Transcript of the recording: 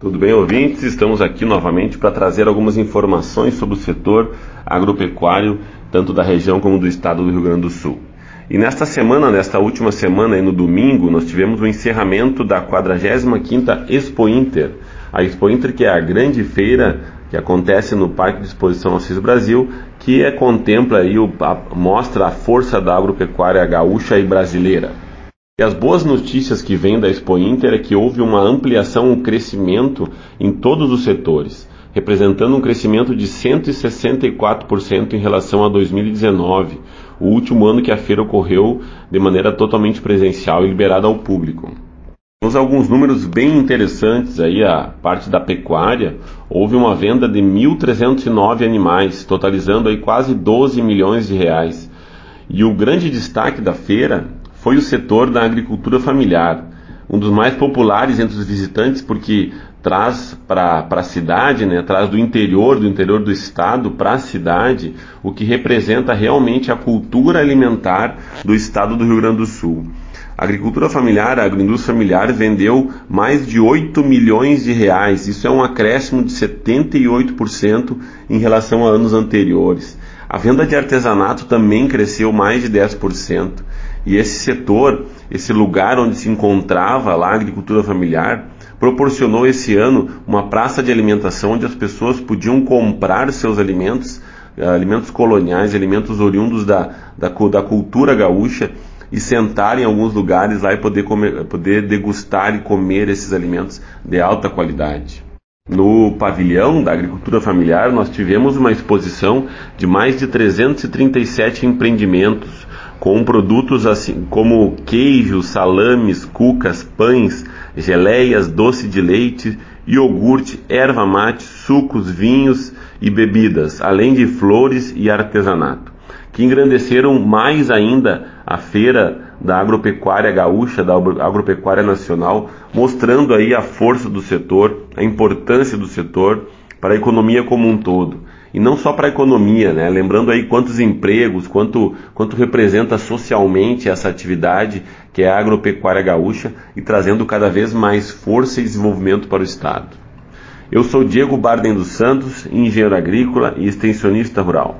Tudo bem, ouvintes? Estamos aqui novamente para trazer algumas informações sobre o setor agropecuário, tanto da região como do estado do Rio Grande do Sul. E nesta semana, nesta última semana, no domingo, nós tivemos o encerramento da 45ª Expo Inter. A Expo Inter, que é a grande feira que acontece no Parque de Exposição Assis Brasil, que é, contempla a, mostra a força da agropecuária gaúcha e brasileira. E as boas notícias que vêm da Expo Inter é que houve uma ampliação, um crescimento em todos os setores, representando um crescimento de 164% em relação a 2019, o último ano que a feira ocorreu de maneira totalmente presencial e liberada ao público. Temos alguns números bem interessantes aí, a parte da pecuária, houve uma venda de 1.309 animais, totalizando aí quase 12 milhões de reais. E o grande destaque da feira foi o setor da agricultura familiar, um dos mais populares entre os visitantes porque traz para a cidade, né, traz do interior, do interior do estado para a cidade, o que representa realmente a cultura alimentar do estado do Rio Grande do Sul. A agricultura familiar, a agroindústria familiar vendeu mais de 8 milhões de reais. Isso é um acréscimo de 78% em relação a anos anteriores. A venda de artesanato também cresceu mais de 10%. E esse setor, esse lugar onde se encontrava lá a agricultura familiar, proporcionou esse ano uma praça de alimentação onde as pessoas podiam comprar seus alimentos, eh, alimentos coloniais, alimentos oriundos da, da, da cultura gaúcha e sentar em alguns lugares lá e poder, comer, poder degustar e comer esses alimentos de alta qualidade. No pavilhão da agricultura familiar, nós tivemos uma exposição de mais de 337 empreendimentos, com produtos assim como queijos, salames, cucas, pães, geleias, doce de leite, iogurte, erva mate, sucos, vinhos e bebidas, além de flores e artesanato, que engrandeceram mais ainda a feira da agropecuária gaúcha, da agropecuária nacional, mostrando aí a força do setor, a importância do setor para a economia como um todo. E não só para a economia, né? lembrando aí quantos empregos, quanto, quanto representa socialmente essa atividade que é a agropecuária gaúcha e trazendo cada vez mais força e desenvolvimento para o Estado. Eu sou Diego Barden dos Santos, engenheiro agrícola e extensionista rural.